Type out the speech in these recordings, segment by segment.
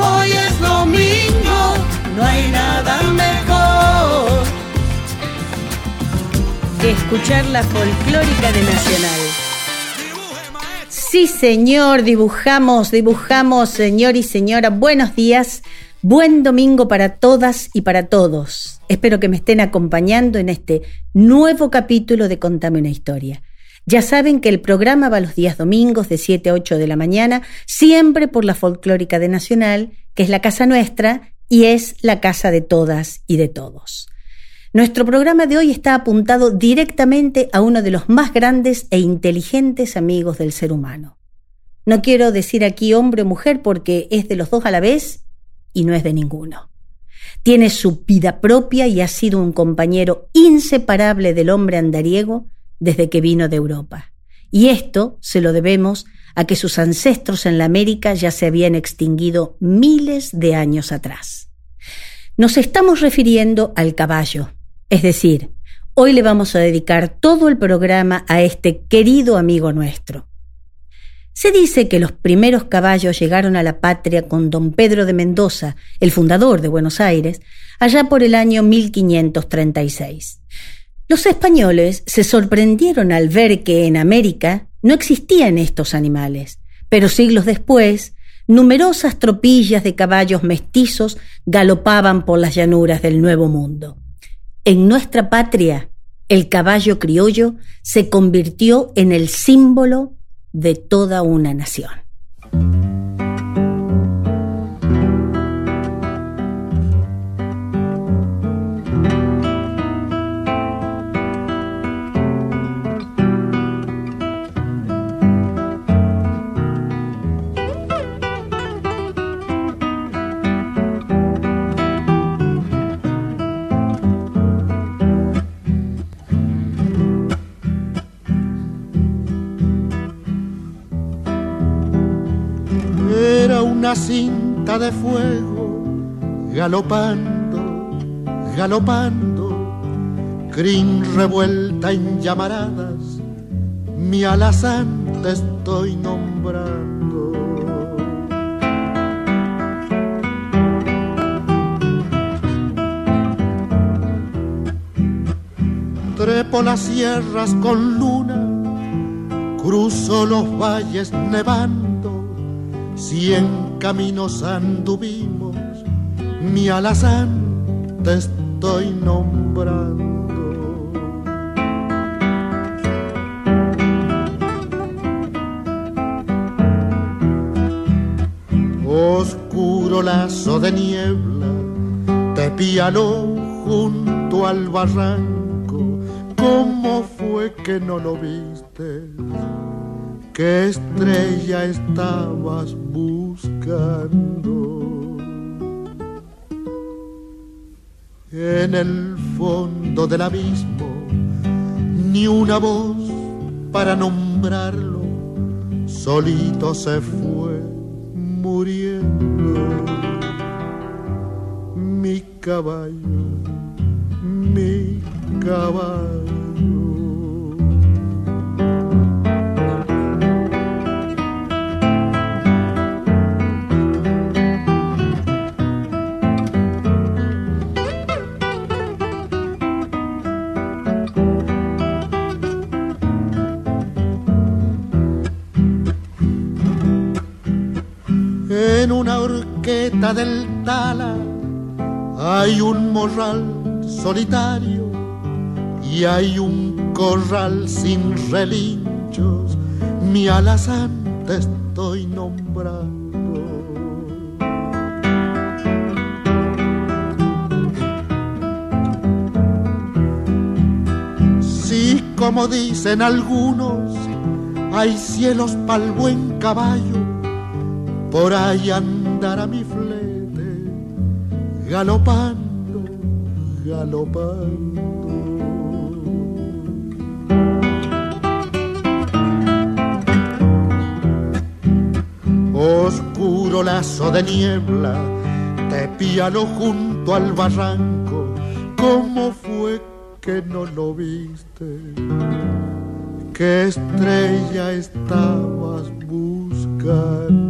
hoy es domingo. No hay nada mejor. que escuchar la folclórica de Nacional. Sí, señor, dibujamos, dibujamos, señor y señora. Buenos días, buen domingo para todas y para todos. Espero que me estén acompañando en este nuevo capítulo de Contame una historia. Ya saben que el programa va los días domingos de 7 a 8 de la mañana, siempre por la folclórica de Nacional, que es la casa nuestra y es la casa de todas y de todos. Nuestro programa de hoy está apuntado directamente a uno de los más grandes e inteligentes amigos del ser humano. No quiero decir aquí hombre o mujer porque es de los dos a la vez y no es de ninguno. Tiene su vida propia y ha sido un compañero inseparable del hombre andariego desde que vino de Europa. Y esto se lo debemos a que sus ancestros en la América ya se habían extinguido miles de años atrás. Nos estamos refiriendo al caballo, es decir, hoy le vamos a dedicar todo el programa a este querido amigo nuestro. Se dice que los primeros caballos llegaron a la patria con don Pedro de Mendoza, el fundador de Buenos Aires, allá por el año 1536. Los españoles se sorprendieron al ver que en América no existían estos animales, pero siglos después, numerosas tropillas de caballos mestizos galopaban por las llanuras del Nuevo Mundo. En nuestra patria, el caballo criollo se convirtió en el símbolo de toda una nación. De fuego, galopando, galopando, crin revuelta en llamaradas, mi alazán te estoy nombrando. Trepo las sierras con luna, cruzo los valles nevando, cien caminos anduvimos, mi alazán te estoy nombrando. Oscuro lazo de niebla, te pialó junto al barranco, ¿cómo fue que no lo viste? ¿Qué estrella estabas buscando? En el fondo del abismo, ni una voz para nombrarlo, solito se fue muriendo. Mi caballo, mi caballo. En una horqueta del Tala hay un morral solitario y hay un corral sin relinchos. Mi alazán te estoy nombrando. Sí, como dicen algunos, hay cielos pa'l buen caballo por ahí andará mi flete galopando, galopando. Oscuro lazo de niebla, te piano junto al barranco, ¿cómo fue que no lo viste? ¿Qué estrella estabas buscando?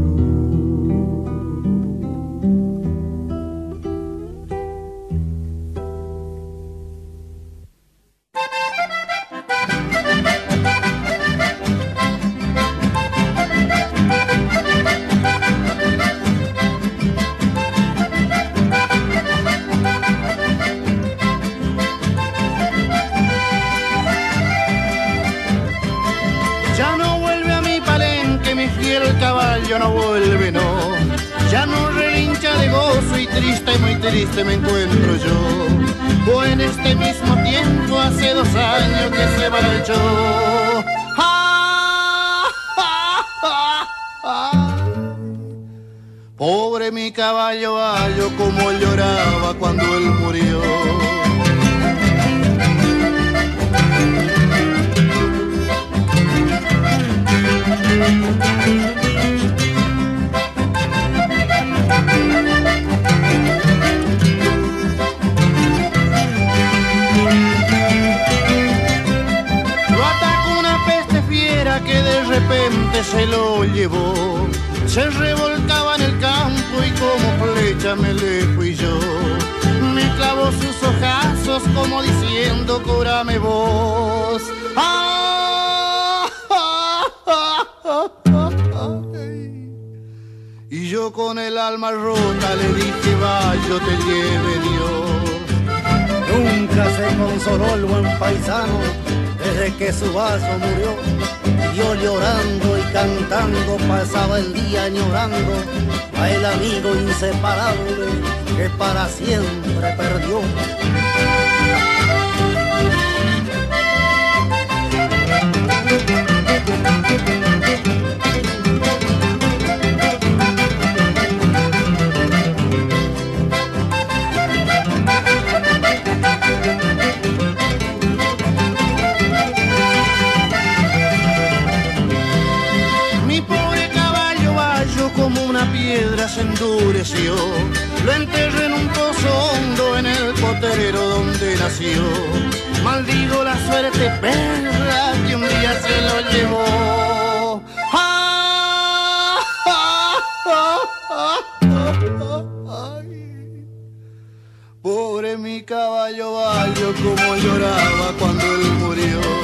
Triste, muy triste me encuentro yo. O en este mismo tiempo, hace dos años que se marchó. ¡Ah! ¡Ah! ¡Ah! ¡Ah! Pobre mi caballo, gallo, como lloraba cuando él murió. Se lo llevó. Se revolcaba en el campo y como flecha me le fui yo. Me clavó sus ojazos como diciendo, cúrame vos. ¡Ah! Y yo con el alma rota le dije, vaya, te lleve Dios. Nunca se consoló el buen paisano desde que su vaso murió. Yo llorando y cantando pasaba el día añorando a el amigo inseparable que para siempre perdió. Se endureció. Lo enterré en un pozo hondo en el potrero donde nació. Maldigo la suerte perra que un día se lo llevó. ¡Ah! ¡Ah! ¡Ah! ¡Ah! ¡Ah! ¡Ay! Pobre mi caballo vallo como lloraba cuando él murió.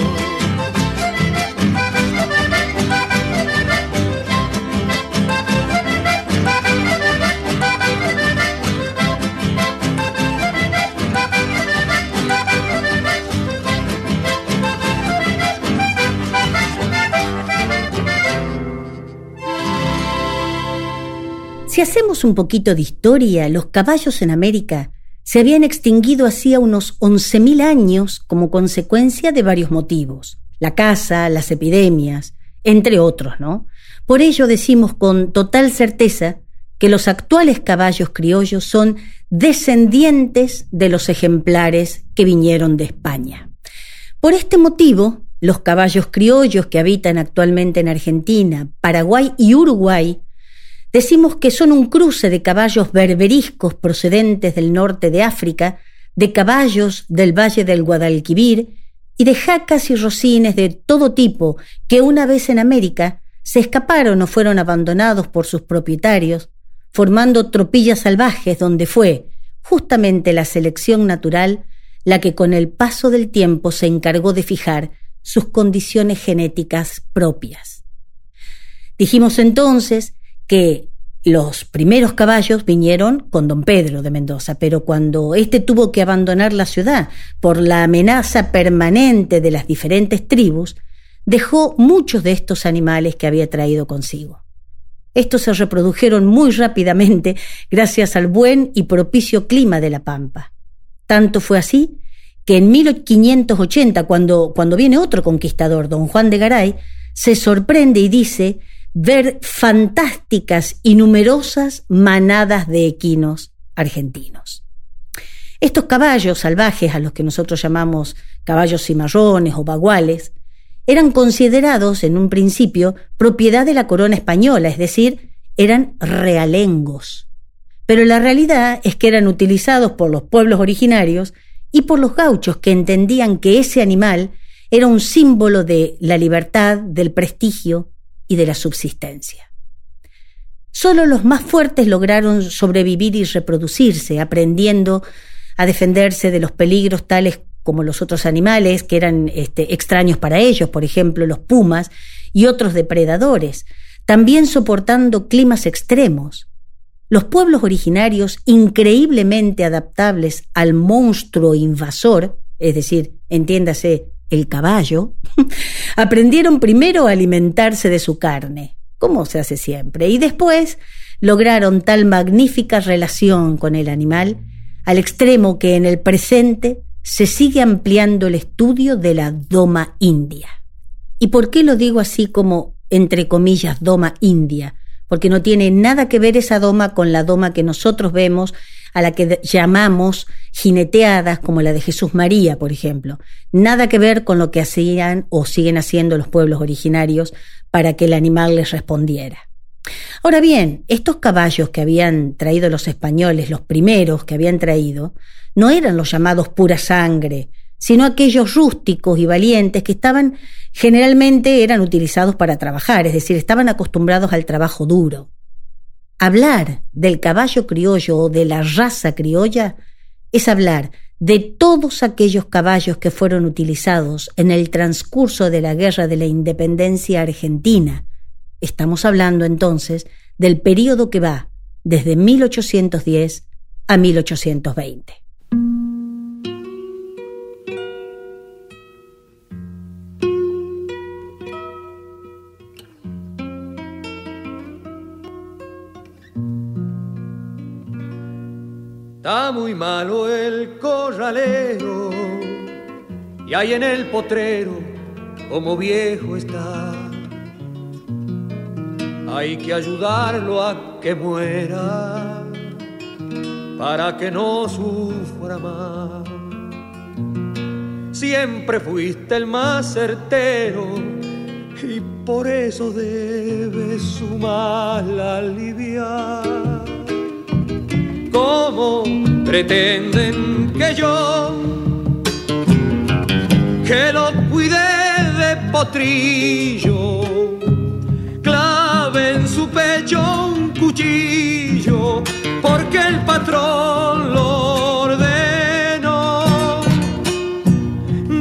Si hacemos un poquito de historia, los caballos en América se habían extinguido hacía unos 11.000 años como consecuencia de varios motivos. La caza, las epidemias, entre otros, ¿no? Por ello decimos con total certeza que los actuales caballos criollos son descendientes de los ejemplares que vinieron de España. Por este motivo, los caballos criollos que habitan actualmente en Argentina, Paraguay y Uruguay Decimos que son un cruce de caballos berberiscos procedentes del norte de África, de caballos del valle del Guadalquivir y de jacas y rocines de todo tipo que una vez en América se escaparon o fueron abandonados por sus propietarios, formando tropillas salvajes donde fue justamente la selección natural la que con el paso del tiempo se encargó de fijar sus condiciones genéticas propias. Dijimos entonces que los primeros caballos vinieron con don Pedro de Mendoza, pero cuando éste tuvo que abandonar la ciudad por la amenaza permanente de las diferentes tribus, dejó muchos de estos animales que había traído consigo. Estos se reprodujeron muy rápidamente gracias al buen y propicio clima de la Pampa. Tanto fue así que en 1580, cuando, cuando viene otro conquistador, don Juan de Garay, se sorprende y dice ver fantásticas y numerosas manadas de equinos argentinos. Estos caballos salvajes, a los que nosotros llamamos caballos cimarrones o baguales, eran considerados en un principio propiedad de la corona española, es decir, eran realengos. Pero la realidad es que eran utilizados por los pueblos originarios y por los gauchos que entendían que ese animal era un símbolo de la libertad, del prestigio y de la subsistencia. Solo los más fuertes lograron sobrevivir y reproducirse, aprendiendo a defenderse de los peligros tales como los otros animales que eran este, extraños para ellos, por ejemplo los pumas y otros depredadores, también soportando climas extremos. Los pueblos originarios, increíblemente adaptables al monstruo invasor, es decir, entiéndase, el caballo, aprendieron primero a alimentarse de su carne, como se hace siempre, y después lograron tal magnífica relación con el animal, al extremo que en el presente se sigue ampliando el estudio de la doma india. ¿Y por qué lo digo así como, entre comillas, doma india? Porque no tiene nada que ver esa doma con la doma que nosotros vemos a la que llamamos jineteadas como la de Jesús María, por ejemplo. Nada que ver con lo que hacían o siguen haciendo los pueblos originarios para que el animal les respondiera. Ahora bien, estos caballos que habían traído los españoles, los primeros que habían traído, no eran los llamados pura sangre, sino aquellos rústicos y valientes que estaban generalmente eran utilizados para trabajar, es decir, estaban acostumbrados al trabajo duro. Hablar del caballo criollo o de la raza criolla es hablar de todos aquellos caballos que fueron utilizados en el transcurso de la Guerra de la Independencia Argentina. Estamos hablando entonces del periodo que va desde 1810 a 1820. Está muy malo el corralero y ahí en el potrero como viejo está. Hay que ayudarlo a que muera para que no sufra más. Siempre fuiste el más certero y por eso debes su mal aliviar ¿Cómo pretenden que yo, que lo cuide de potrillo, clave en su pecho un cuchillo, porque el patrón lo ordenó?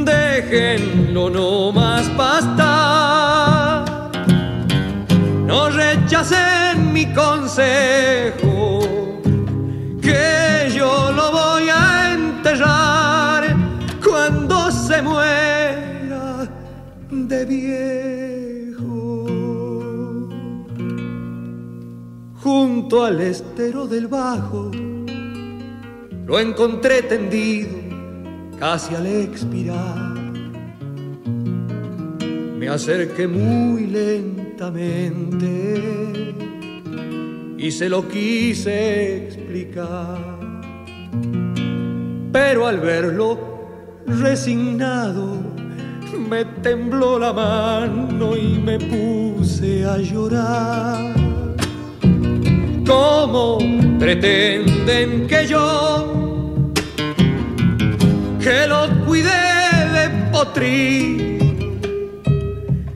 Déjenlo no más pastar, no rechacen mi consejo Al estero del Bajo lo encontré tendido casi al expirar. Me acerqué muy lentamente y se lo quise explicar. Pero al verlo resignado, me tembló la mano y me puse a llorar. ¿Cómo pretenden que yo, que lo cuide de potri,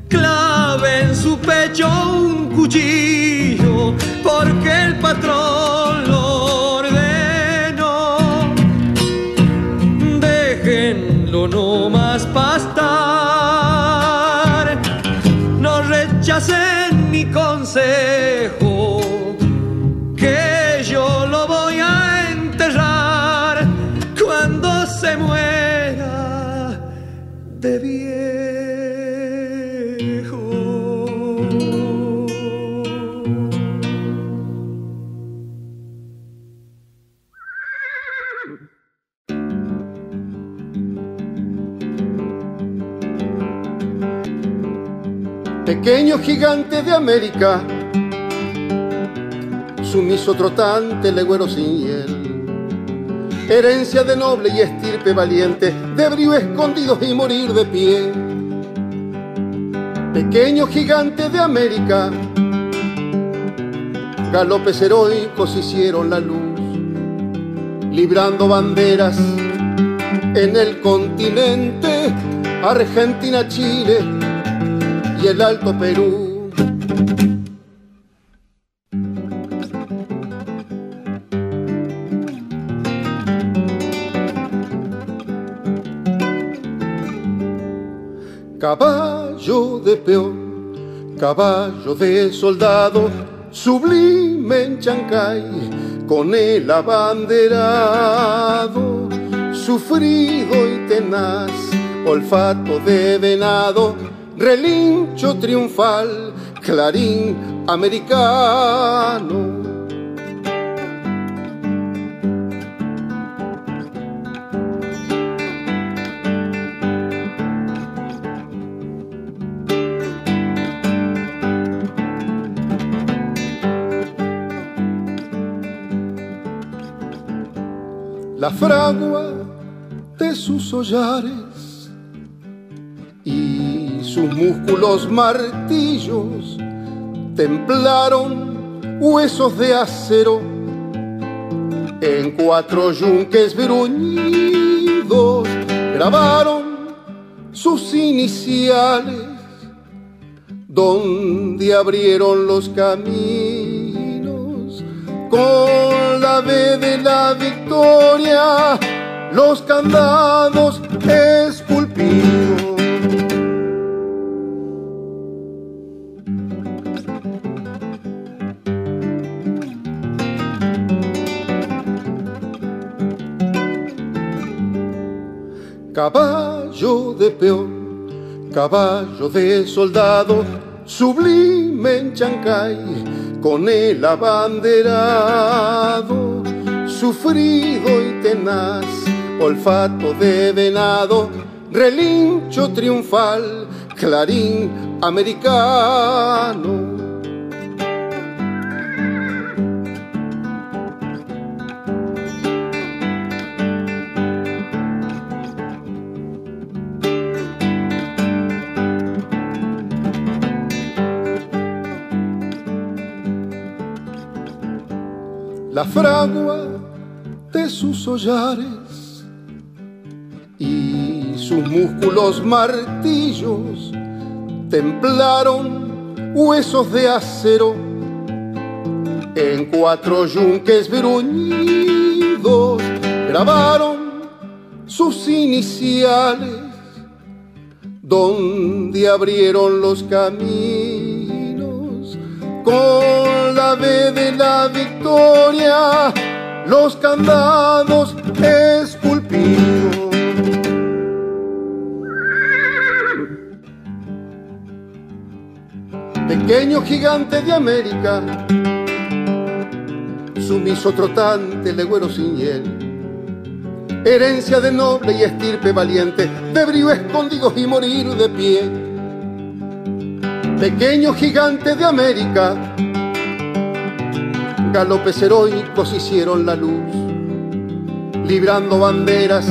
clave en su pecho un cuchillo, porque el patrón Pequeño gigante de América, sumiso trotante, legüero sin hiel. Herencia de noble y estirpe valiente, de brío escondidos y morir de pie. Pequeño gigante de América, galopes heroicos hicieron la luz, librando banderas en el continente, Argentina, Chile y el Alto Perú. Caballo de peón, caballo de soldado, sublime en Chancay, con el abanderado, sufrido y tenaz, olfato de venado, relincho triunfal, clarín americano. la fragua de sus hollares sus músculos martillos templaron huesos de acero en cuatro yunques bruñidos grabaron sus iniciales donde abrieron los caminos con la B de la victoria, los candados esculpidos. Caballo de peón, caballo de soldado, sublime en Chancay, con el abanderado, sufrido y tenaz, olfato de venado, relincho triunfal, clarín americano. La fragua de sus hollares y sus músculos martillos templaron huesos de acero en cuatro yunques bruñidos grabaron sus iniciales donde abrieron los caminos con de la victoria, los candados esculpidos. Pequeño gigante de América, sumiso trotante, legüero sin hiel, herencia de noble y estirpe valiente, de brío escondidos y morir de pie. Pequeño gigante de América, galopes heroicos hicieron la luz, librando banderas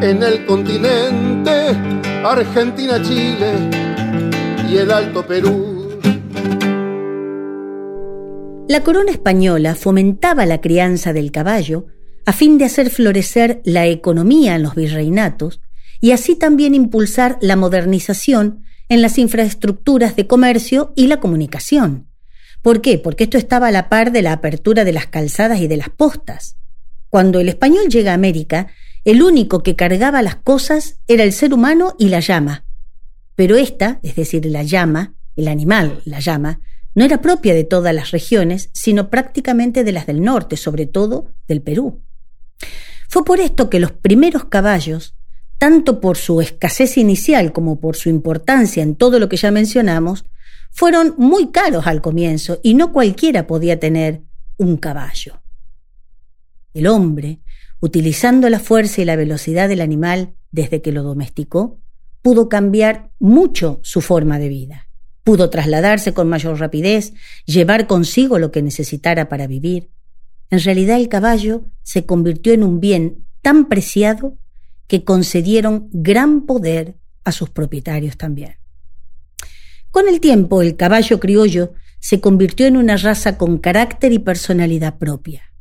en el continente, Argentina, Chile y el Alto Perú. La corona española fomentaba la crianza del caballo a fin de hacer florecer la economía en los virreinatos y así también impulsar la modernización en las infraestructuras de comercio y la comunicación. ¿Por qué? Porque esto estaba a la par de la apertura de las calzadas y de las postas. Cuando el español llega a América, el único que cargaba las cosas era el ser humano y la llama. Pero esta, es decir, la llama, el animal, la llama, no era propia de todas las regiones, sino prácticamente de las del norte, sobre todo del Perú. Fue por esto que los primeros caballos tanto por su escasez inicial como por su importancia en todo lo que ya mencionamos, fueron muy caros al comienzo y no cualquiera podía tener un caballo. El hombre, utilizando la fuerza y la velocidad del animal desde que lo domesticó, pudo cambiar mucho su forma de vida. pudo trasladarse con mayor rapidez, llevar consigo lo que necesitara para vivir. En realidad el caballo se convirtió en un bien tan preciado que concedieron gran poder a sus propietarios también. Con el tiempo, el caballo criollo se convirtió en una raza con carácter y personalidad propia.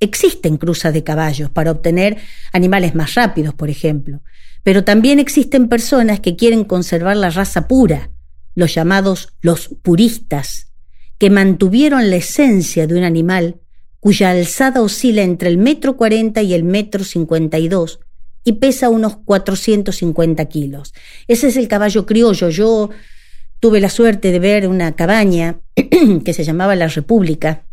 Existen cruzas de caballos para obtener animales más rápidos, por ejemplo, pero también existen personas que quieren conservar la raza pura, los llamados los puristas, que mantuvieron la esencia de un animal cuya alzada oscila entre el metro cuarenta y el metro cincuenta y dos y pesa unos 450 kilos. Ese es el caballo criollo. Yo tuve la suerte de ver una cabaña que se llamaba La República,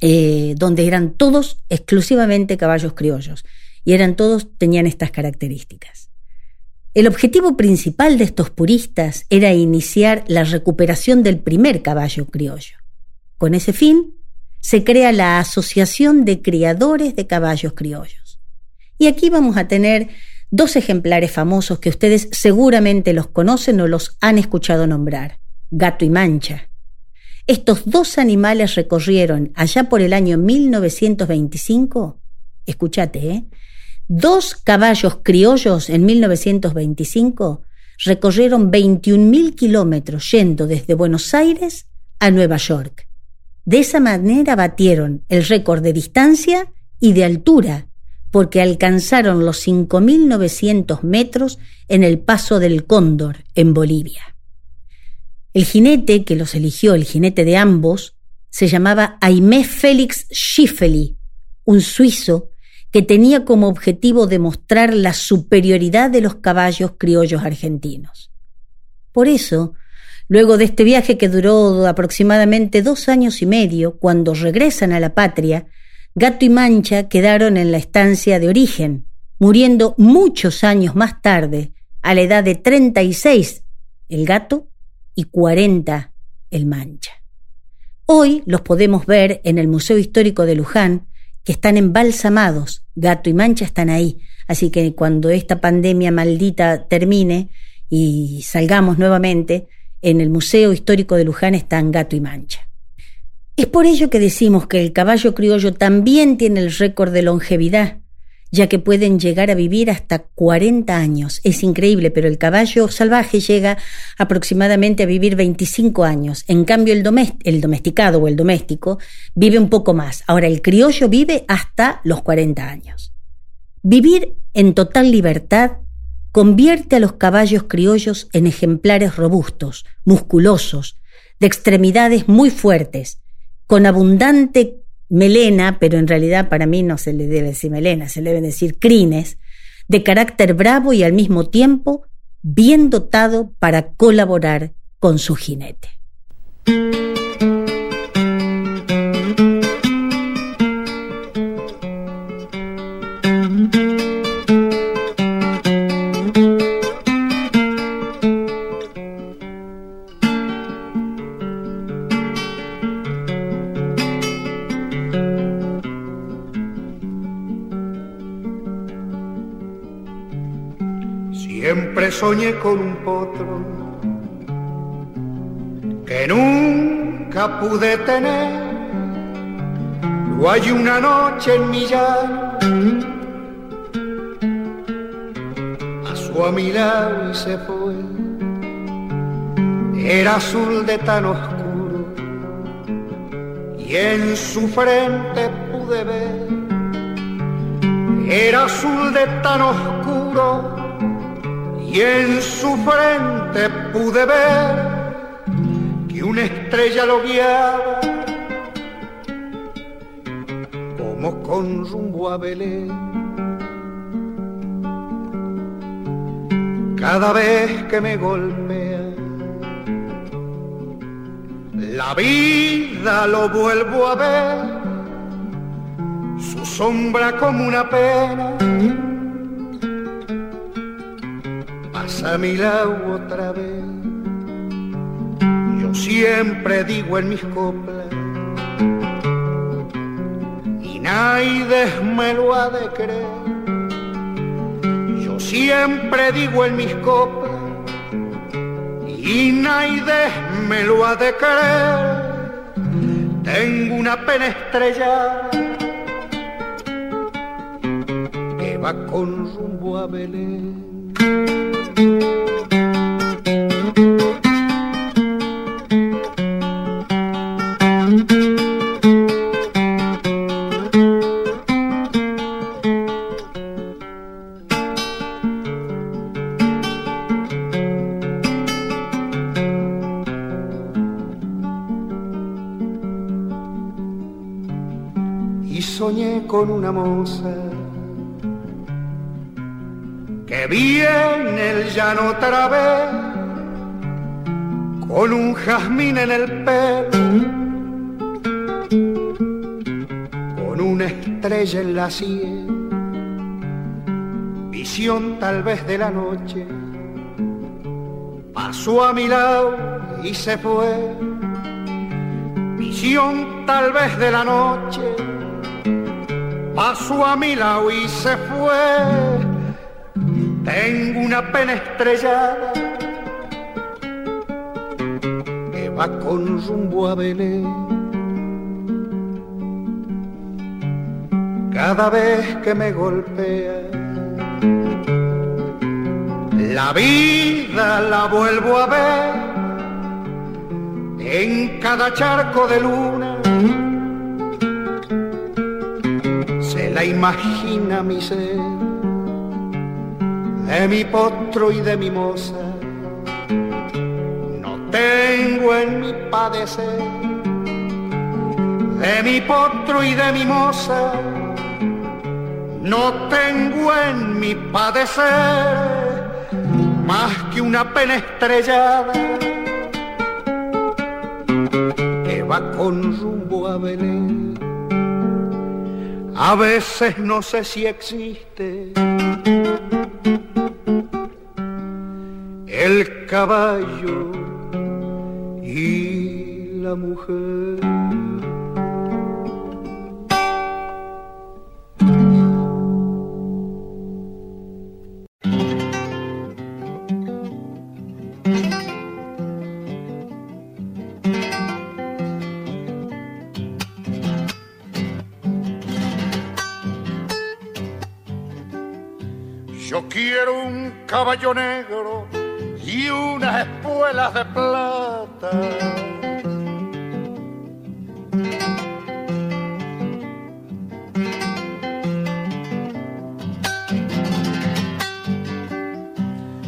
eh, donde eran todos exclusivamente caballos criollos y eran todos tenían estas características. El objetivo principal de estos puristas era iniciar la recuperación del primer caballo criollo. Con ese fin, se crea la Asociación de Criadores de Caballos Criollos. Y aquí vamos a tener dos ejemplares famosos que ustedes seguramente los conocen o los han escuchado nombrar, Gato y Mancha. Estos dos animales recorrieron allá por el año 1925, escúchate, ¿eh? Dos caballos criollos en 1925 recorrieron 21.000 kilómetros yendo desde Buenos Aires a Nueva York. De esa manera batieron el récord de distancia y de altura, porque alcanzaron los 5.900 metros en el Paso del Cóndor, en Bolivia. El jinete que los eligió, el jinete de ambos, se llamaba Aimé Félix Schiffeli, un suizo que tenía como objetivo demostrar la superioridad de los caballos criollos argentinos. Por eso, luego de este viaje que duró aproximadamente dos años y medio, cuando regresan a la patria, Gato y Mancha quedaron en la estancia de origen, muriendo muchos años más tarde, a la edad de 36 el gato y 40 el Mancha. Hoy los podemos ver en el Museo Histórico de Luján, que están embalsamados, gato y mancha están ahí. Así que cuando esta pandemia maldita termine y salgamos nuevamente, en el Museo Histórico de Luján están gato y mancha. Es por ello que decimos que el caballo criollo también tiene el récord de longevidad ya que pueden llegar a vivir hasta 40 años. Es increíble, pero el caballo salvaje llega aproximadamente a vivir 25 años. En cambio, el, el domesticado o el doméstico vive un poco más. Ahora, el criollo vive hasta los 40 años. Vivir en total libertad convierte a los caballos criollos en ejemplares robustos, musculosos, de extremidades muy fuertes, con abundante melena, pero en realidad para mí no se le debe decir melena, se le deben decir crines, de carácter bravo y al mismo tiempo bien dotado para colaborar con su jinete. Con un potro que nunca pude tener. Lo hay una noche en mi llano, pasó a mi lado y se fue. Era azul de tan oscuro y en su frente pude ver. Era azul de tan oscuro y en su frente pude ver que una estrella lo guiaba como con rumbo a Belén. Cada vez que me golpea la vida lo vuelvo a ver, su sombra como una pena a mi lado otra vez. Yo siempre digo en mis coplas, y nadie me lo ha de creer. Yo siempre digo en mis coplas, y nadie me lo ha de creer. Tengo una pena estrella que va con rumbo a Belén. Con otra vez con un jazmín en el pelo, con una estrella en la sien, visión tal vez de la noche, pasó a mi lado y se fue, visión tal vez de la noche pasó a mi lado y se fue. Tengo una pena estrellada que va con rumbo a Belén. Cada vez que me golpea la vida la vuelvo a ver en cada charco de luna la imagina mi ser, de mi potro y de mi moza, no tengo en mi padecer, de mi potro y de mi moza, no tengo en mi padecer más que una pena estrellada que va con rumbo a Belén. A veces no sé si existe el caballo y la mujer. caballo negro y unas espuelas de plata.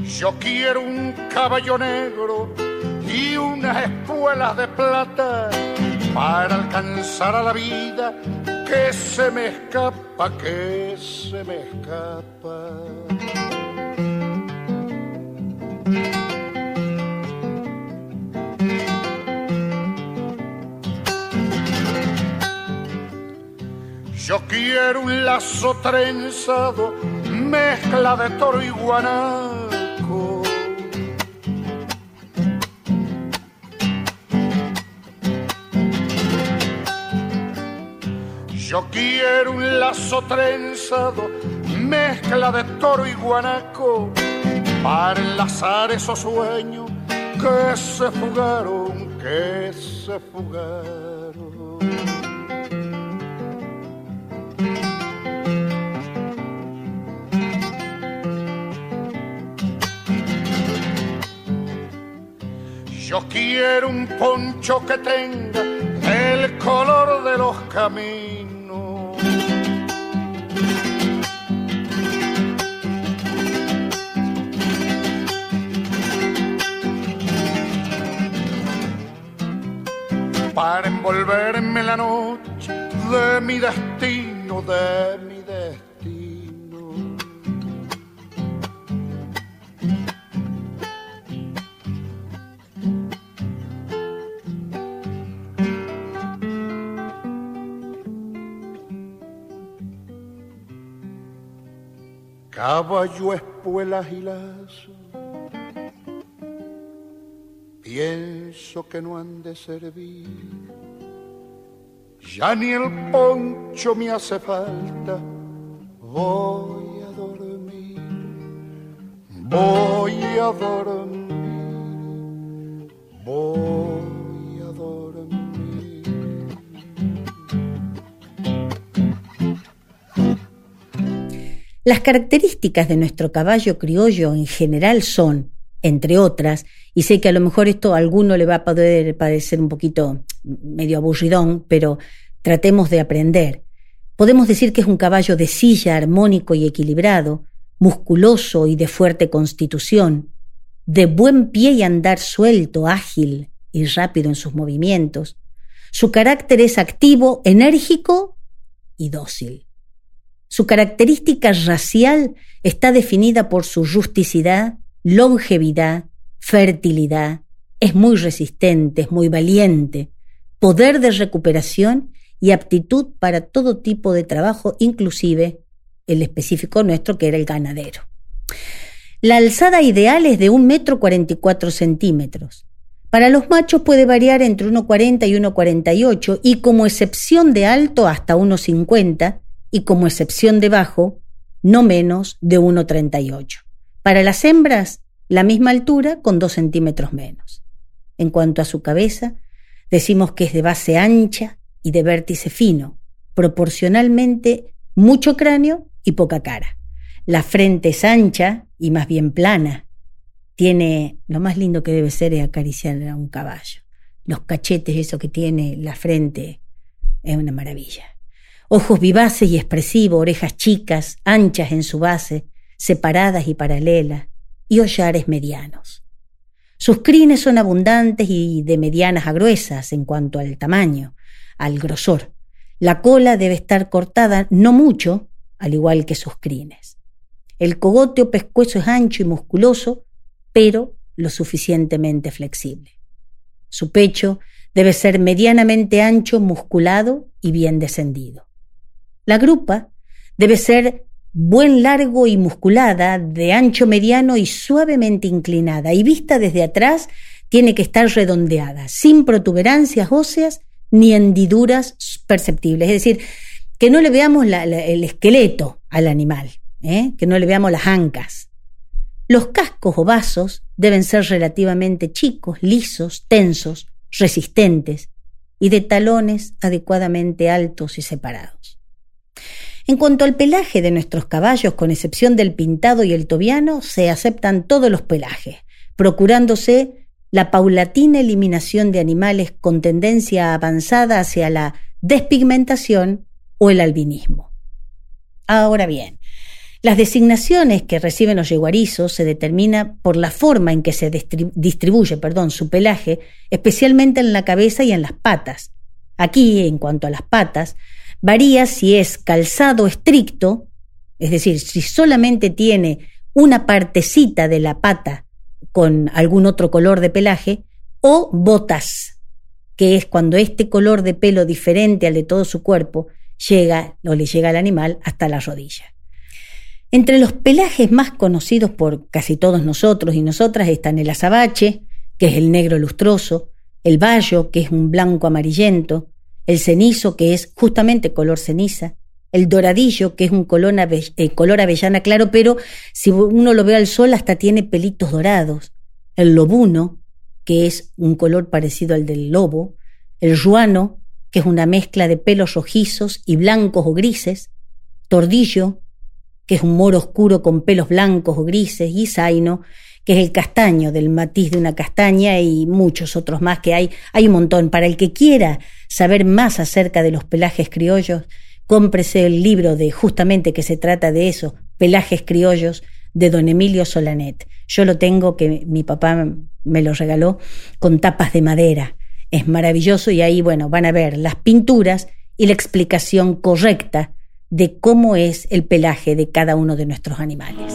Yo quiero un caballo negro y unas espuelas de plata para alcanzar a la vida que se me escapa, que se me escapa. Quiero un lazo trenzado, mezcla de toro y guanaco. Yo quiero un lazo trenzado, mezcla de toro y guanaco, para enlazar esos sueños que se fugaron, que se fugaron. Yo quiero un poncho que tenga el color de los caminos. Para envolverme la noche de mi destino, de mi caballo, espuelas y lazo. Pienso que no han de servir, ya ni el poncho me hace falta. Voy a dormir, voy a dormir. Las características de nuestro caballo criollo en general son, entre otras, y sé que a lo mejor esto a alguno le va a poder parecer un poquito medio aburridón, pero tratemos de aprender. Podemos decir que es un caballo de silla armónico y equilibrado, musculoso y de fuerte constitución, de buen pie y andar suelto, ágil y rápido en sus movimientos. Su carácter es activo, enérgico y dócil. Su característica racial está definida por su rusticidad, longevidad, fertilidad. Es muy resistente, es muy valiente, poder de recuperación y aptitud para todo tipo de trabajo, inclusive el específico nuestro, que era el ganadero. La alzada ideal es de un metro cuarenta y cuatro centímetros. Para los machos puede variar entre 1,40 y 1,48 y como excepción de alto hasta 1,50 y como excepción de bajo, no menos de 1,38. Para las hembras, la misma altura con 2 centímetros menos. En cuanto a su cabeza, decimos que es de base ancha y de vértice fino, proporcionalmente mucho cráneo y poca cara. La frente es ancha y más bien plana. Tiene, lo más lindo que debe ser es acariciar a un caballo. Los cachetes, eso que tiene la frente, es una maravilla ojos vivaces y expresivos, orejas chicas, anchas en su base, separadas y paralelas, y hollares medianos. Sus crines son abundantes y de medianas a gruesas en cuanto al tamaño, al grosor. La cola debe estar cortada no mucho, al igual que sus crines. El cogote o pescuezo es ancho y musculoso, pero lo suficientemente flexible. Su pecho debe ser medianamente ancho, musculado y bien descendido. La grupa debe ser buen largo y musculada, de ancho mediano y suavemente inclinada, y vista desde atrás tiene que estar redondeada, sin protuberancias óseas ni hendiduras perceptibles. Es decir, que no le veamos el esqueleto al animal, ¿eh? que no le veamos las ancas. Los cascos o vasos deben ser relativamente chicos, lisos, tensos, resistentes y de talones adecuadamente altos y separados. En cuanto al pelaje de nuestros caballos, con excepción del pintado y el tobiano, se aceptan todos los pelajes, procurándose la paulatina eliminación de animales con tendencia avanzada hacia la despigmentación o el albinismo. Ahora bien, las designaciones que reciben los yeguarizos se determinan por la forma en que se distribuye perdón, su pelaje, especialmente en la cabeza y en las patas. Aquí, en cuanto a las patas, varía si es calzado estricto, es decir, si solamente tiene una partecita de la pata con algún otro color de pelaje, o botas, que es cuando este color de pelo diferente al de todo su cuerpo llega o le llega al animal hasta la rodilla. Entre los pelajes más conocidos por casi todos nosotros y nosotras están el azabache, que es el negro lustroso, el bayo, que es un blanco amarillento, el cenizo, que es justamente color ceniza, el doradillo, que es un color, eh, color avellana claro, pero si uno lo ve al sol hasta tiene pelitos dorados, el lobuno, que es un color parecido al del lobo, el ruano, que es una mezcla de pelos rojizos y blancos o grises, tordillo, que es un moro oscuro con pelos blancos o grises, y zaino, que es el castaño, del matiz de una castaña y muchos otros más que hay. Hay un montón. Para el que quiera saber más acerca de los pelajes criollos, cómprese el libro de justamente que se trata de eso, Pelajes criollos, de don Emilio Solanet. Yo lo tengo, que mi papá me lo regaló, con tapas de madera. Es maravilloso y ahí, bueno, van a ver las pinturas y la explicación correcta de cómo es el pelaje de cada uno de nuestros animales.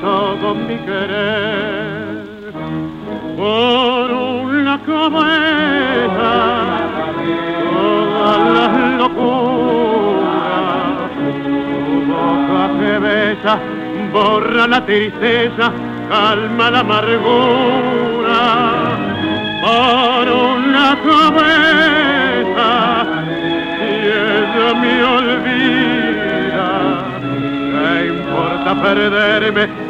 todo mi querer. Por una cabeza todas las locuras tu boca que besa borra la tristeza calma la amargura. Por una cabeza y ella me olvida ¿qué importa perderme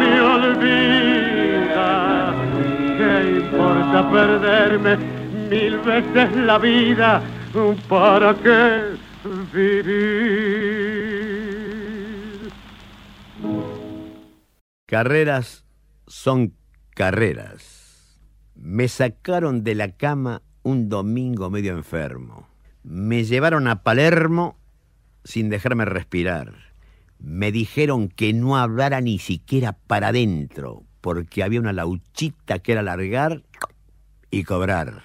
me olvida. ¿Qué importa perderme mil veces la vida? ¿Para qué vivir? Carreras son carreras. Me sacaron de la cama un domingo medio enfermo. Me llevaron a Palermo sin dejarme respirar. Me dijeron que no hablara ni siquiera para adentro, porque había una lauchita que era largar y cobrar.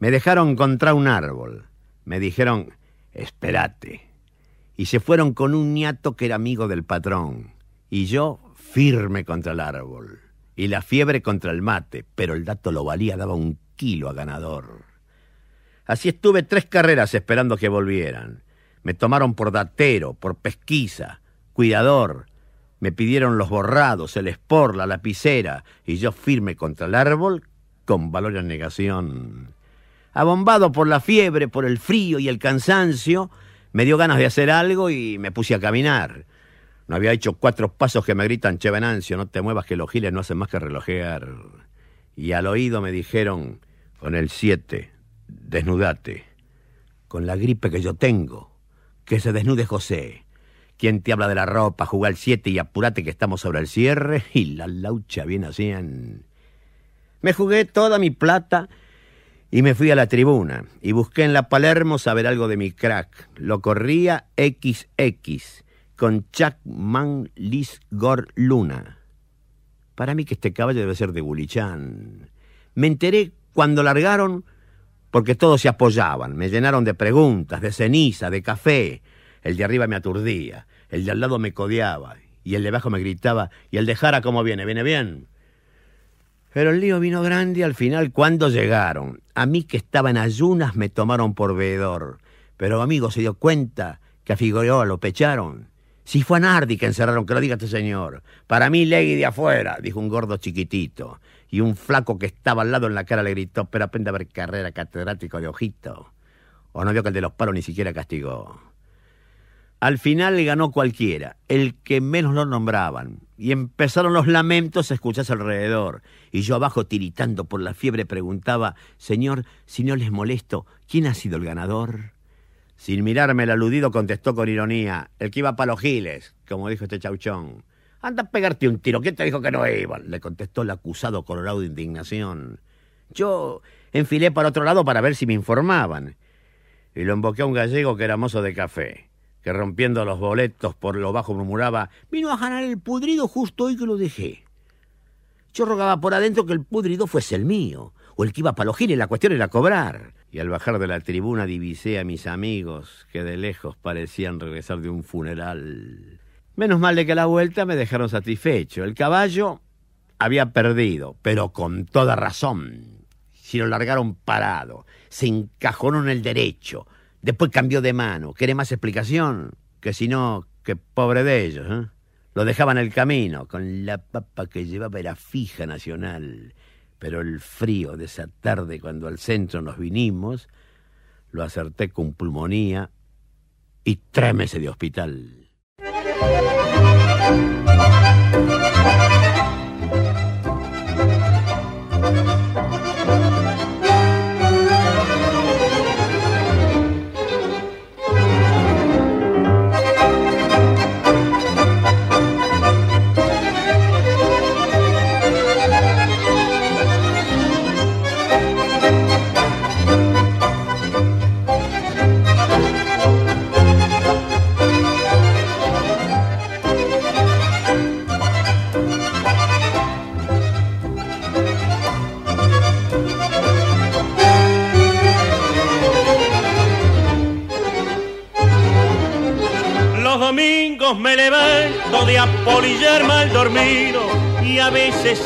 Me dejaron contra un árbol. Me dijeron, espérate. Y se fueron con un niato que era amigo del patrón. Y yo firme contra el árbol. Y la fiebre contra el mate. Pero el dato lo valía, daba un kilo a ganador. Así estuve tres carreras esperando que volvieran. Me tomaron por datero, por pesquisa, cuidador. Me pidieron los borrados, el espor, la lapicera. Y yo firme contra el árbol con valor en negación. Abombado por la fiebre, por el frío y el cansancio, me dio ganas de hacer algo y me puse a caminar. No había hecho cuatro pasos que me gritan, Che Venancio, no te muevas que los giles no hacen más que relojear. Y al oído me dijeron, con el siete, desnudate. Con la gripe que yo tengo, que se desnude José. ¿Quién te habla de la ropa? Jugar al siete y apurate que estamos sobre el cierre. Y la laucha bien hacían. Me jugué toda mi plata y me fui a la tribuna y busqué en la Palermo saber algo de mi crack. Lo corría XX con Chuck Man Gor Luna. Para mí que este caballo debe ser de Bulichán. Me enteré cuando largaron porque todos se apoyaban. Me llenaron de preguntas, de ceniza, de café. El de arriba me aturdía, el de al lado me codeaba y el de abajo me gritaba, ¿y el de Jara cómo viene? ¿Viene bien? Pero el lío vino grande y al final, cuando llegaron? A mí que estaba en ayunas me tomaron por veedor. Pero amigo se dio cuenta que a Figueroa lo pecharon. Si fue a Nardi que encerraron, que lo diga este señor. Para mí, Legui de afuera, dijo un gordo chiquitito. Y un flaco que estaba al lado en la cara le gritó, pero aprende a ver carrera catedrático de ojito. O no vio que el de los paros ni siquiera castigó. Al final ganó cualquiera, el que menos lo nombraban. Y empezaron los lamentos a escucharse alrededor. Y yo abajo tiritando por la fiebre preguntaba, Señor, si no les molesto, ¿quién ha sido el ganador? Sin mirarme el aludido contestó con ironía, el que iba para los giles, como dijo este chauchón. Anda a pegarte un tiro, ¿quién te dijo que no iban? Le contestó el acusado colorado de indignación. Yo enfilé para otro lado para ver si me informaban. Y lo emboqué a un gallego que era mozo de café que rompiendo los boletos por lo bajo murmuraba, vino a ganar el pudrido justo hoy que lo dejé. Yo rogaba por adentro que el pudrido fuese el mío, o el que iba para los giles, la cuestión era cobrar. Y al bajar de la tribuna divisé a mis amigos, que de lejos parecían regresar de un funeral. Menos mal de que a la vuelta me dejaron satisfecho. El caballo había perdido, pero con toda razón. Si lo largaron parado, se encajonó en el derecho, después cambió de mano. ¿Quiere más explicación? Que si no, que pobre de ellos. ¿eh? Lo dejaban el camino, con la papa que llevaba era fija nacional. Pero el frío de esa tarde, cuando al centro nos vinimos, lo acerté con pulmonía y tres meses de hospital.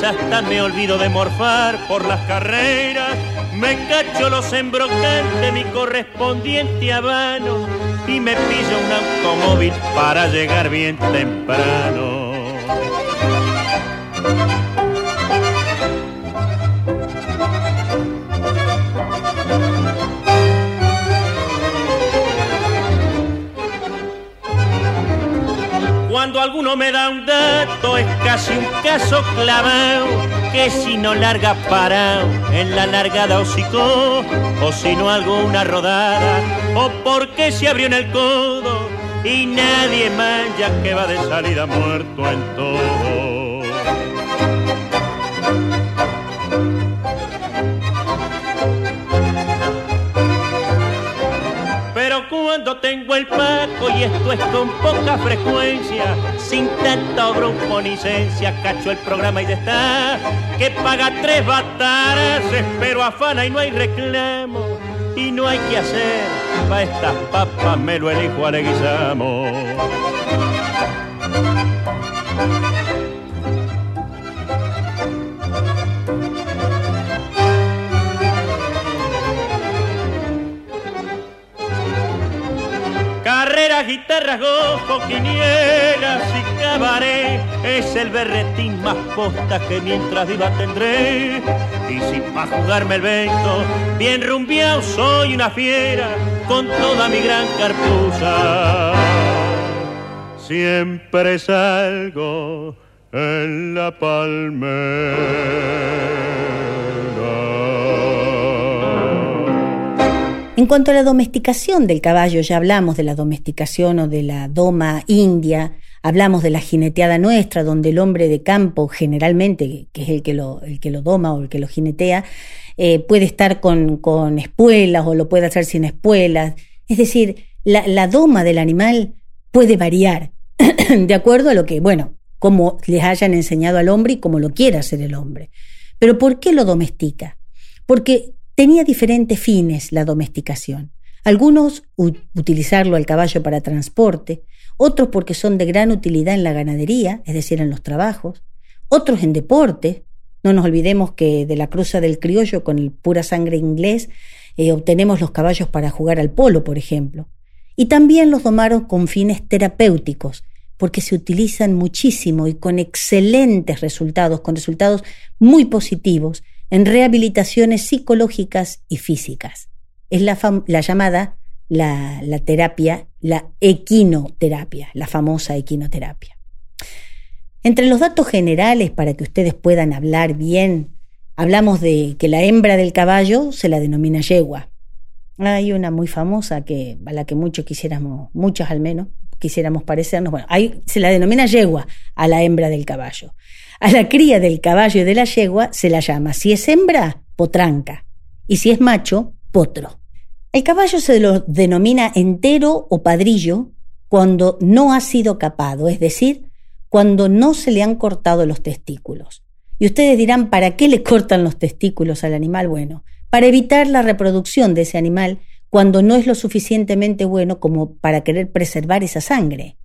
Hasta me olvido de morfar por las carreras. Me cacho los embrocantes mi correspondiente habano y me pillo un automóvil para llegar bien temprano. Alguno me da un dato es casi un caso clavado que si no larga parado en la largada hocicó o si no hago una rodada o porque se abrió en el codo y nadie manja que va de salida muerto en todo. Pero cuando tengo el paco y esto es con poca frecuencia, sin tanto grupo ni licencia, cacho el programa y ya está, que paga tres bataras, pero afana y no hay reclamo, y no hay que hacer, pa' estas papas me lo elijo a Carreras, guitarras, gojo, quinielas y cabaret es el berretín más posta que mientras viva tendré. Y si pa' jugarme el vento, bien rumbeado soy una fiera con toda mi gran cartuza. Siempre salgo en la palmera. En cuanto a la domesticación del caballo, ya hablamos de la domesticación o de la doma india, hablamos de la jineteada nuestra, donde el hombre de campo, generalmente, que es el que lo, doma o el que lo jinetea, eh, puede estar con, con, espuelas o lo puede hacer sin espuelas. Es decir, la, la doma del animal puede variar de acuerdo a lo que, bueno, como les hayan enseñado al hombre y como lo quiera hacer el hombre. Pero ¿por qué lo domestica? Porque tenía diferentes fines la domesticación. Algunos utilizarlo al caballo para transporte, otros porque son de gran utilidad en la ganadería, es decir, en los trabajos, otros en deporte. No nos olvidemos que de la cruza del criollo con el pura sangre inglés eh, obtenemos los caballos para jugar al polo, por ejemplo. Y también los domaron con fines terapéuticos, porque se utilizan muchísimo y con excelentes resultados, con resultados muy positivos en rehabilitaciones psicológicas y físicas. Es la, la llamada la, terapia, la equinoterapia, la famosa equinoterapia. Entre los datos generales, para que ustedes puedan hablar bien, hablamos de que la hembra del caballo se la denomina yegua. Hay una muy famosa que, a la que muchos quisiéramos, muchos al menos, quisiéramos parecernos. Bueno, se la denomina yegua a la hembra del caballo. A la cría del caballo y de la yegua se la llama, si es hembra, potranca, y si es macho, potro. El caballo se lo denomina entero o padrillo cuando no ha sido capado, es decir, cuando no se le han cortado los testículos. Y ustedes dirán, ¿para qué le cortan los testículos al animal? Bueno, para evitar la reproducción de ese animal cuando no es lo suficientemente bueno como para querer preservar esa sangre.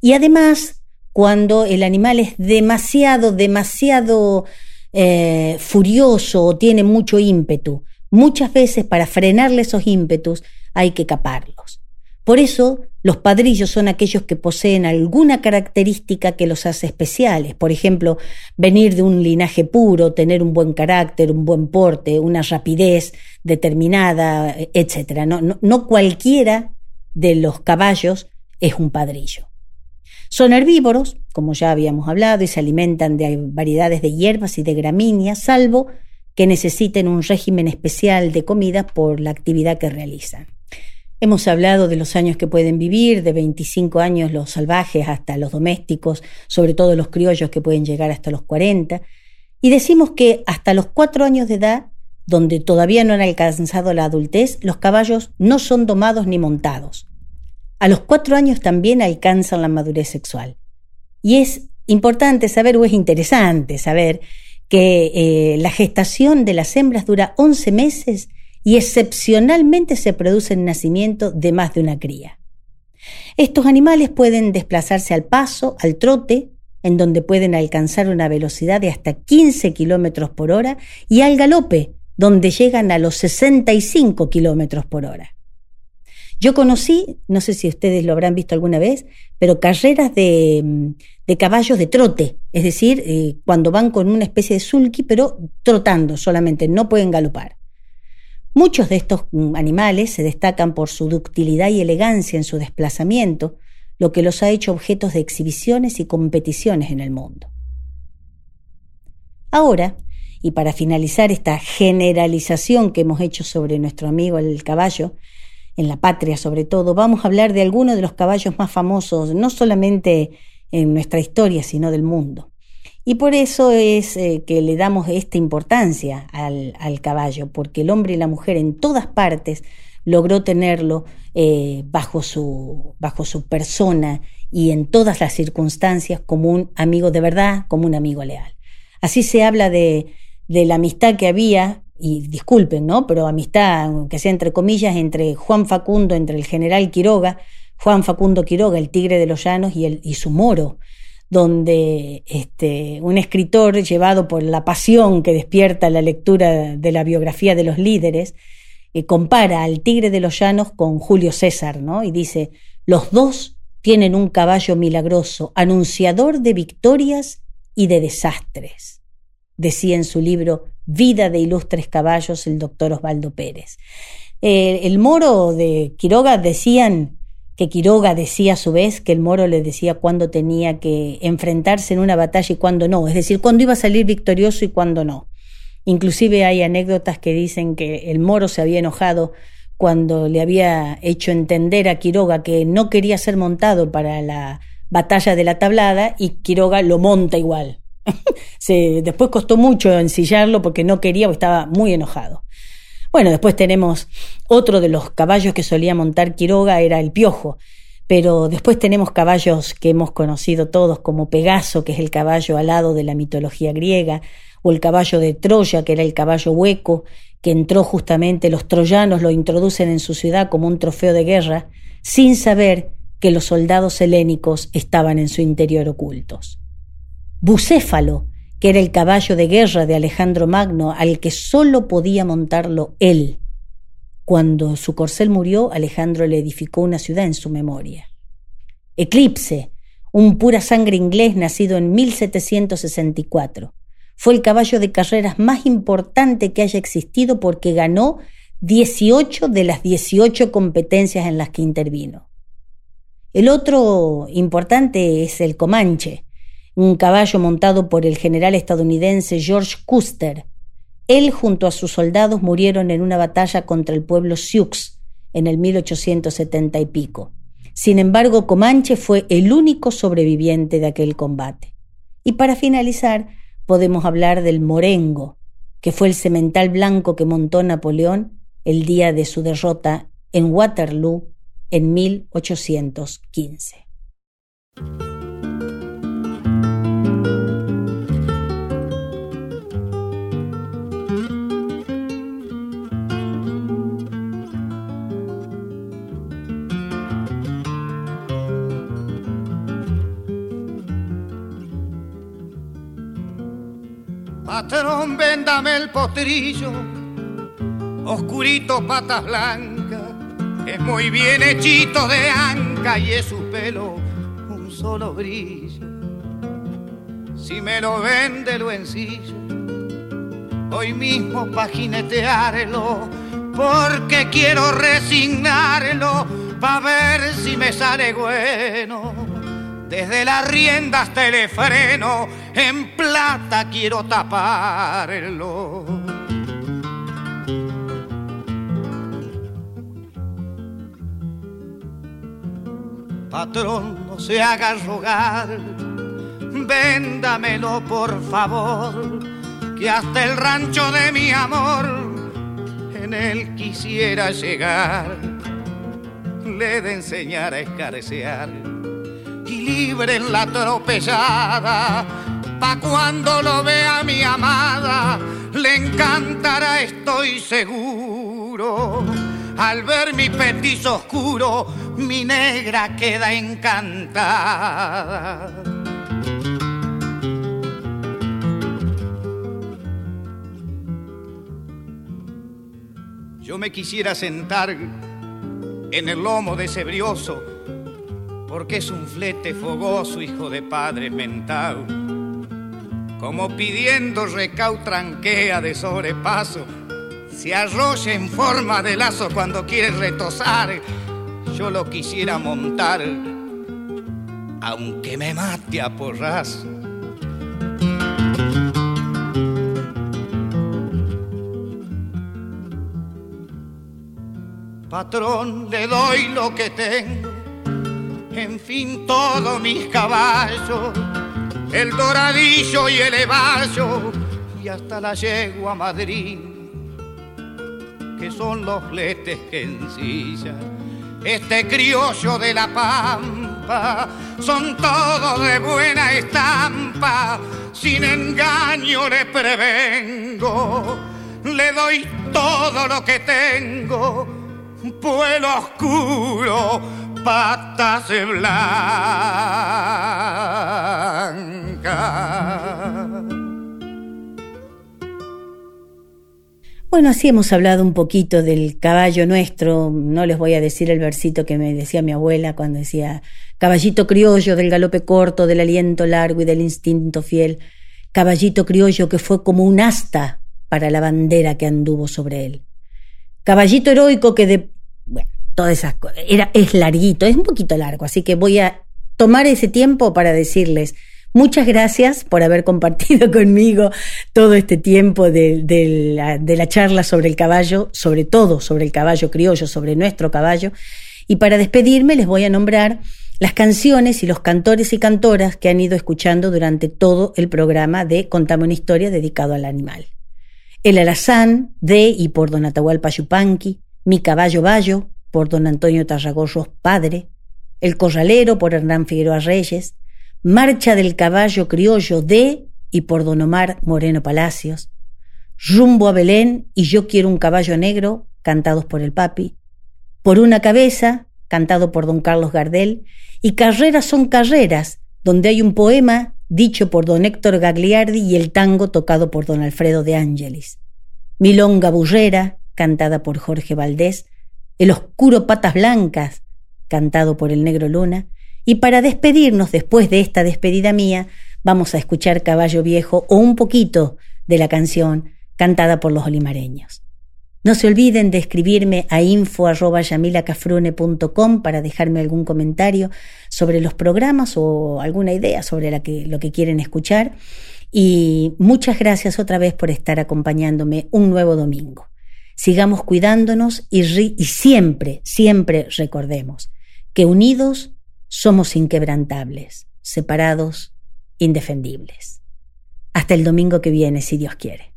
Y además, cuando el animal es demasiado, demasiado eh, furioso o tiene mucho ímpetu. Muchas veces para frenarle esos ímpetus hay que caparlos. Por eso los padrillos son aquellos que poseen alguna característica que los hace especiales. Por ejemplo, venir de un linaje puro, tener un buen carácter, un buen porte, una rapidez determinada, etc. No, no cualquiera de los caballos es un padrillo. Son herbívoros, como ya habíamos hablado, y se alimentan de variedades de hierbas y de gramíneas, salvo que necesiten un régimen especial de comida por la actividad que realizan. Hemos hablado de los años que pueden vivir, de 25 años los salvajes hasta los domésticos, sobre todo los criollos que pueden llegar hasta los 40, y decimos que hasta los 4 años de edad, donde todavía no han alcanzado la adultez, los caballos no son domados ni montados. A los 4 años también alcanzan la madurez sexual. Y es importante saber, o es interesante saber, que eh, la gestación de las hembras dura 11 meses y excepcionalmente se produce el nacimiento de más de una cría. Estos animales pueden desplazarse al paso, al trote, en donde pueden alcanzar una velocidad de hasta 15 kilómetros por hora, y al galope, donde llegan a los 65 kilómetros por hora. Yo conocí, no sé si ustedes lo habrán visto alguna vez, pero carreras de, caballos de trote, es decir, eh, cuando van con una especie de sulky, pero trotando solamente, no pueden galopar. Muchos de estos mm, animales se destacan por su ductilidad y elegancia en su desplazamiento, lo que los ha hecho objetos de exhibiciones y competiciones en el mundo. Ahora, y para finalizar esta generalización que hemos hecho sobre nuestro amigo el caballo, en la patria sobre todo, vamos a hablar de algunos de los caballos más famosos, no solamente en nuestra historia, sino del mundo. Y por eso es eh, que le damos esta importancia al, caballo, porque el hombre y la mujer en todas partes logró tenerlo eh, bajo, su, bajo su persona y en todas las circunstancias como un amigo de verdad, como un amigo leal. Así se habla de, de la amistad que había, y disculpen, ¿no? Pero amistad, que sea entre comillas, entre Juan Facundo, entre el general Quiroga, Juan Facundo Quiroga, el tigre de los llanos, y, el, y su moro, donde este, un escritor llevado por la pasión que despierta la lectura de la biografía de los líderes, eh, compara al tigre de los llanos con Julio César, ¿no? Y dice, los dos tienen un caballo milagroso, anunciador de victorias y de desastres, decía en su libro Vida de ilustres caballos el doctor Osvaldo Pérez. Eh, el moro de Quiroga decían que Quiroga decía a su vez que el moro le decía cuándo tenía que enfrentarse en una batalla y cuándo no, es decir, cuándo iba a salir victorioso y cuándo no. Inclusive hay anécdotas que dicen que el moro se había enojado cuando le había hecho entender a Quiroga que no quería ser montado para la batalla de la tablada y Quiroga lo monta igual. Se, después costó mucho ensillarlo porque no quería o estaba muy enojado. Bueno, después tenemos otro de los caballos que solía montar Quiroga, era el piojo. Pero después tenemos caballos que hemos conocido todos, como Pegaso, que es el caballo alado de la mitología griega, o el caballo de Troya, que era el caballo hueco, que entró justamente, los troyanos lo introducen en su ciudad como un trofeo de guerra, sin saber que los soldados helénicos estaban en su interior ocultos. Bucéfalo, que era el caballo de guerra de Alejandro Magno, al que sólo podía montarlo él. Cuando su corcel murió, Alejandro le edificó una ciudad en su memoria. Eclipse, un pura sangre inglés nacido en 1764. Fue el caballo de carreras más importante que haya existido porque ganó 18 de las 18 competencias en las que intervino. El otro importante es el Comanche, un caballo montado por el general estadounidense George Custer. Él junto a sus soldados murieron en una batalla contra el pueblo Sioux en el 1870 y pico. Sin embargo, Comanche fue el único sobreviviente de aquel combate. Y para finalizar, podemos hablar del Morengo, que fue el semental blanco que montó Napoleón el día de su derrota en Waterloo en 1815. Patrón, véndame el potrillo, oscurito patas blancas, es muy bien hechito de anca y es su pelo un solo brillo. Si me lo vende lo ensillo, hoy mismo pa' jinetearlo, porque quiero resignarlo pa' ver si me sale bueno. Desde las riendas hasta el freno, en plata quiero taparlo. Patrón, no se haga rogar, véndamelo por favor, que hasta el rancho de mi amor en él quisiera llegar. Le de enseñar a escarcear libre en la atropellada. Pa' cuando lo vea mi amada, le encantará, estoy seguro. Al ver mi petizo oscuro, mi negra queda encantada. Yo me quisiera sentar en el lomo de ese brioso, porque es un flete fogoso, hijo de padre mentado. Como pidiendo recautranquea de sobrepaso, se arrolla en forma de lazo cuando quiere retosar. Yo lo quisiera montar, aunque me mate a porrazo. Patrón, le doy lo que tengo, en fin, todos mis caballos, el doradillo y el evallo, y hasta la yegua Madrid, que son los fletes que ensilla este criollo de la pampa, son todos de buena estampa, sin engaño le prevengo, le doy todo lo que tengo pueblo oscuro, patas de blanca. Bueno, así hemos hablado un poquito del caballo nuestro. No les voy a decir el versito que me decía mi abuela cuando decía caballito criollo del galope corto, del aliento largo y del instinto fiel. Caballito criollo que fue como un asta para la bandera que anduvo sobre él. Caballito heroico que de todas esas cosas. Era, es larguito, es un poquito largo, así que voy a tomar ese tiempo para decirles muchas gracias por haber compartido conmigo todo este tiempo de, la charla sobre el caballo, sobre todo sobre el caballo criollo, sobre nuestro caballo. Y para despedirme les voy a nombrar las canciones y los cantores y cantoras que han ido escuchando durante todo el programa de Contame una historia dedicado al animal. El Alazán de y por Don Atahualpa Yupanqui, Mi caballo Bayo por Don Antonio Tarragorros Padre, El Corralero por Hernán Figueroa Reyes, Marcha del Caballo Criollo de y por Don Omar Moreno Palacios, Rumbo a Belén y Yo quiero un caballo negro, cantados por el Papi, Por una cabeza, cantado por Don Carlos Gardel, y Carreras son carreras, donde hay un poema dicho por Don Héctor Gagliardi y el tango tocado por Don Alfredo de Ángelis. Milonga Burrera, cantada por Jorge Valdés, El Oscuro Patas Blancas, cantado por el Negro Luna, y para despedirnos después de esta despedida mía, vamos a escuchar Caballo Viejo o un poquito de la canción cantada por los olimareños. No se olviden de escribirme a info.yamilacafrune.com para dejarme algún comentario sobre los programas o alguna idea sobre lo que quieren escuchar. Y muchas gracias otra vez por estar acompañándome un nuevo domingo. Sigamos cuidándonos y, siempre, siempre recordemos que unidos somos inquebrantables, separados, indefendibles. Hasta el domingo que viene, si Dios quiere.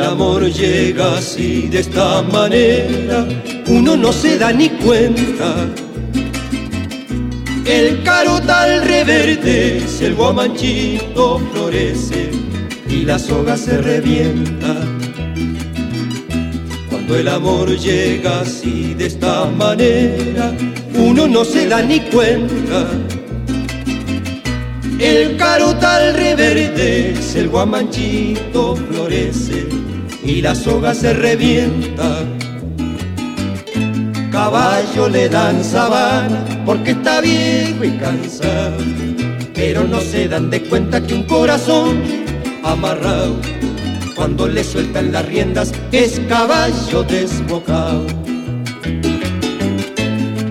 El amor llega así de esta manera, uno no se da ni cuenta. El carotal reverdece, el guamanchito florece y la soga se revienta. Cuando el amor llega así de esta manera, uno no se da ni cuenta. El carotal reverdece, el guamanchito florece y la soga se revienta. Caballo le dan sabana porque está viejo y cansado, pero no se dan de cuenta que un corazón amarrado, cuando le sueltan las riendas, es caballo desbocado.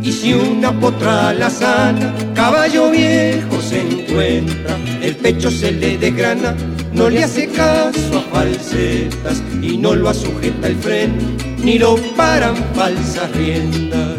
Y si una potra la sana, caballo viejo se encuentra, el pecho se le desgrana, no le hace caso a falsetas y no lo asujeta el freno, ni lo paran falsas riendas.